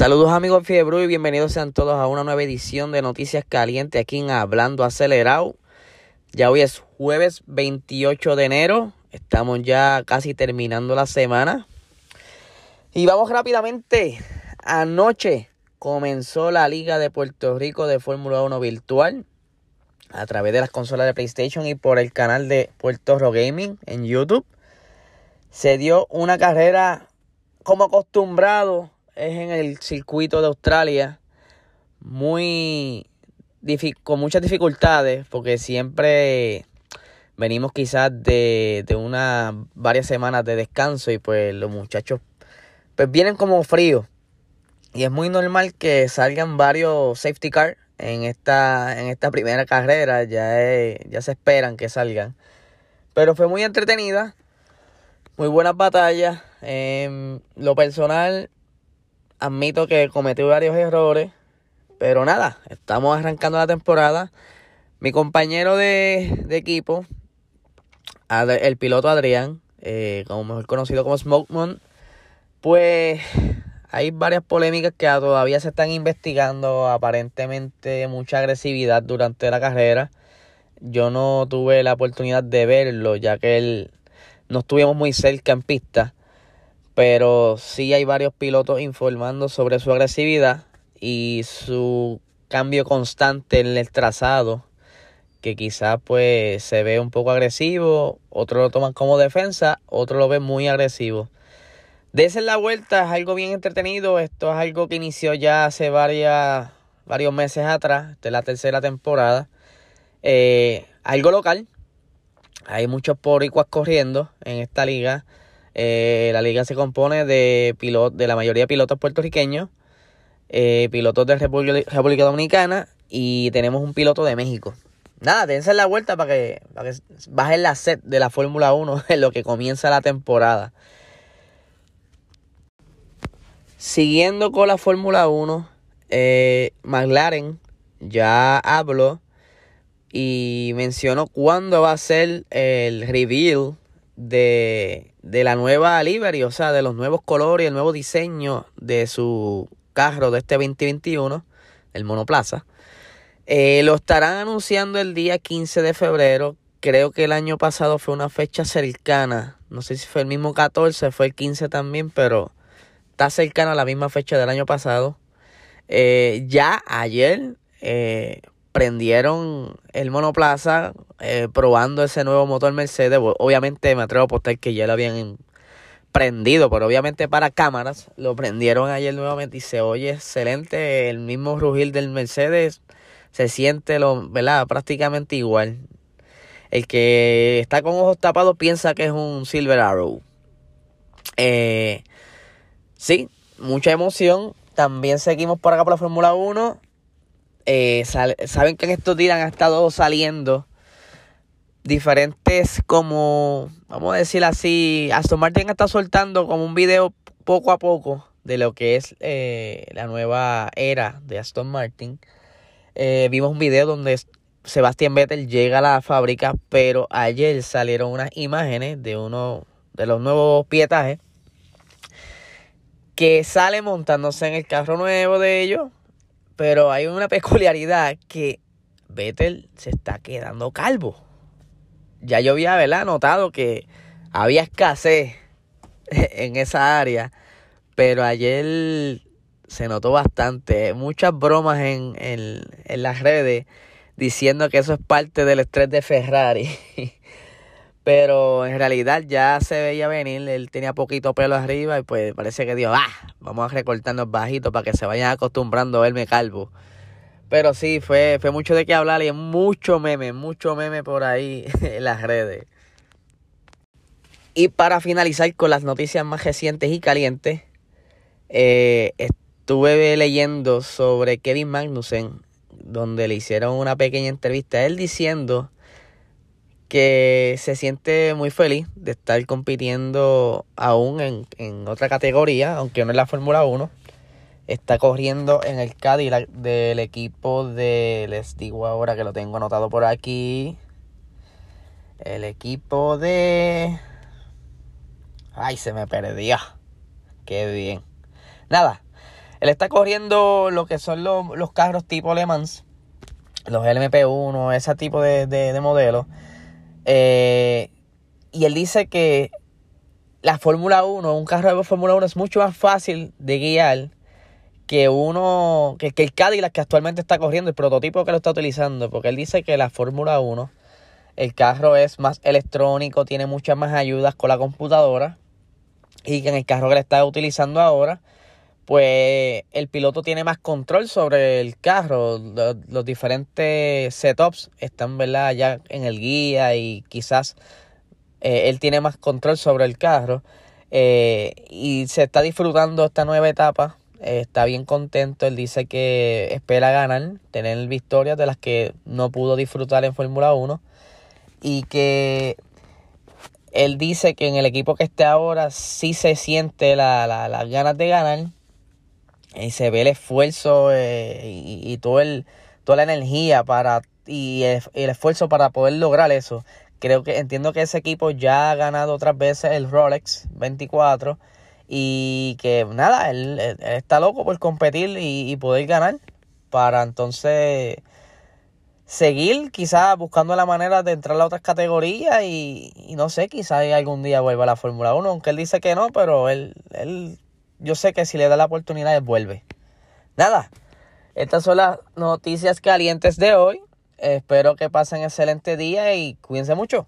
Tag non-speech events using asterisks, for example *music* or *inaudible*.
Saludos amigos Fiebre y bienvenidos sean todos a una nueva edición de Noticias Calientes aquí en Hablando Acelerado. Ya hoy es jueves 28 de enero, estamos ya casi terminando la semana. Y vamos rápidamente, anoche comenzó la Liga de Puerto Rico de Fórmula 1 virtual a través de las consolas de PlayStation y por el canal de Puerto Rico Gaming en YouTube. Se dio una carrera como acostumbrado es en el circuito de Australia, muy con muchas dificultades, porque siempre venimos quizás de, de unas varias semanas de descanso y pues los muchachos pues vienen como fríos. Y es muy normal que salgan varios safety cars en esta, en esta primera carrera. Ya, ya se esperan que salgan. Pero fue muy entretenida. Muy buenas batallas. En lo personal, admito que cometí varios errores, pero nada, estamos arrancando la temporada. Mi compañero de, equipo, el piloto Adrián, eh, como mejor conocido como Smokemon, pues hay varias polémicas que todavía se están investigando, aparentemente mucha agresividad durante la carrera. Yo no tuve la oportunidad de verlo, ya que él no estuvimos muy cerca en pista pero sí hay varios pilotos informando sobre su agresividad y su cambio constante en el trazado, que quizás pues se ve un poco agresivo, otros lo toman como defensa, otros lo ven muy agresivo. Desen la vuelta, es algo bien entretenido, esto es algo que inició ya hace varias, varios meses atrás, de la tercera temporada. Eh, algo local, hay muchos poricuas corriendo en esta liga. Eh, la liga se compone de, pilot, de la mayoría de pilotos puertorriqueños, eh, pilotos de República, Dominicana y tenemos un piloto de México. Nada, dense la vuelta para que, para que bajen la set de la Fórmula 1 *laughs* en lo que comienza la temporada. Siguiendo con la Fórmula 1, eh, McLaren ya habló y mencionó cuándo va a ser el reveal de, la nueva livery, o sea, de los nuevos colores, el nuevo diseño de su carro de este 2021, el monoplaza. Eh, lo estarán anunciando el día 15 de febrero. Creo que el año pasado fue una fecha cercana. No sé si fue el mismo 14, fue el 15 también, pero está cercana a la misma fecha del año pasado. Eh, ya ayer eh, prendieron el monoplaza eh, probando ese nuevo motor Mercedes. Obviamente me atrevo a apostar que ya lo habían prendido, pero obviamente para cámaras lo prendieron ayer nuevamente y se oye excelente. El mismo rugir del Mercedes se siente lo, ¿verdad? prácticamente igual. El que está con ojos tapados piensa que es un Silver Arrow. Eh, sí, mucha emoción. También seguimos por acá por la Fórmula 1. Eh, saben que en estos días han estado saliendo diferentes como, vamos a decir así, Aston Martin está soltando como un video poco a poco de lo que es eh, la nueva era de Aston Martin. Eh, vimos un video donde Sebastián Vettel llega a la fábrica, pero ayer salieron unas imágenes de uno de los nuevos pietajes que sale montándose en el carro nuevo de ellos pero hay una peculiaridad que Vettel se está quedando calvo. Ya yo había ¿verdad? notado que había escasez *laughs* en esa área, pero ayer se notó bastante. Muchas bromas en, en, en las redes diciendo que eso es parte del estrés de Ferrari. *laughs* Pero en realidad ya se veía venir, él tenía poquito pelo arriba y pues parece que dijo, ah, vamos a recortarnos bajito para que se vayan acostumbrando a verme calvo. Pero sí, fue, fue mucho de qué hablar y mucho meme, mucho meme por ahí *laughs* en las redes. Y para finalizar con las noticias más recientes y calientes, eh, estuve leyendo sobre Kevin Magnussen, donde le hicieron una pequeña entrevista él diciendo que se siente muy feliz de estar compitiendo aún en, otra categoría, aunque no es la Fórmula 1. Está corriendo en el Cadillac del equipo de, les digo ahora que lo tengo anotado por aquí, el equipo de... Ay, se me perdía. Qué bien. Nada, Él está corriendo lo que son los, carros tipo Le Mans, los LMP1, ese tipo de, de, modelos. Eh, y él dice que la Fórmula 1, un carro de Fórmula 1 es mucho más fácil de guiar que uno, que, el Cadillac que actualmente está corriendo, el prototipo que lo está utilizando, porque él dice que la Fórmula 1, el carro es más electrónico, tiene muchas más ayudas con la computadora y que en el carro que le está utilizando ahora, pues el piloto tiene más control sobre el carro. Los, diferentes setups están ¿verdad? ya en el guía y quizás eh, él tiene más control sobre el carro. Eh, y se está disfrutando esta nueva etapa. Eh, está bien contento. Él dice que espera ganar, tener victorias de las que no pudo disfrutar en Fórmula 1. Y que él dice que en el equipo que esté ahora sí se siente las ganas de ganar y se ve el esfuerzo eh, y, todo el, toda la energía para y el, esfuerzo para poder lograr eso. Creo que entiendo que ese equipo ya ha ganado otras veces el Rolex 24 y que nada, él, está loco por competir y, poder ganar para entonces seguir quizás buscando la manera de entrar a otras categorías y, y no sé, quizás algún día vuelva a la Fórmula 1, aunque él dice que no, pero él, él yo sé que si le da la oportunidad, vuelve. Nada, estas son las noticias calientes de hoy. Espero que pasen excelente día y cuídense mucho.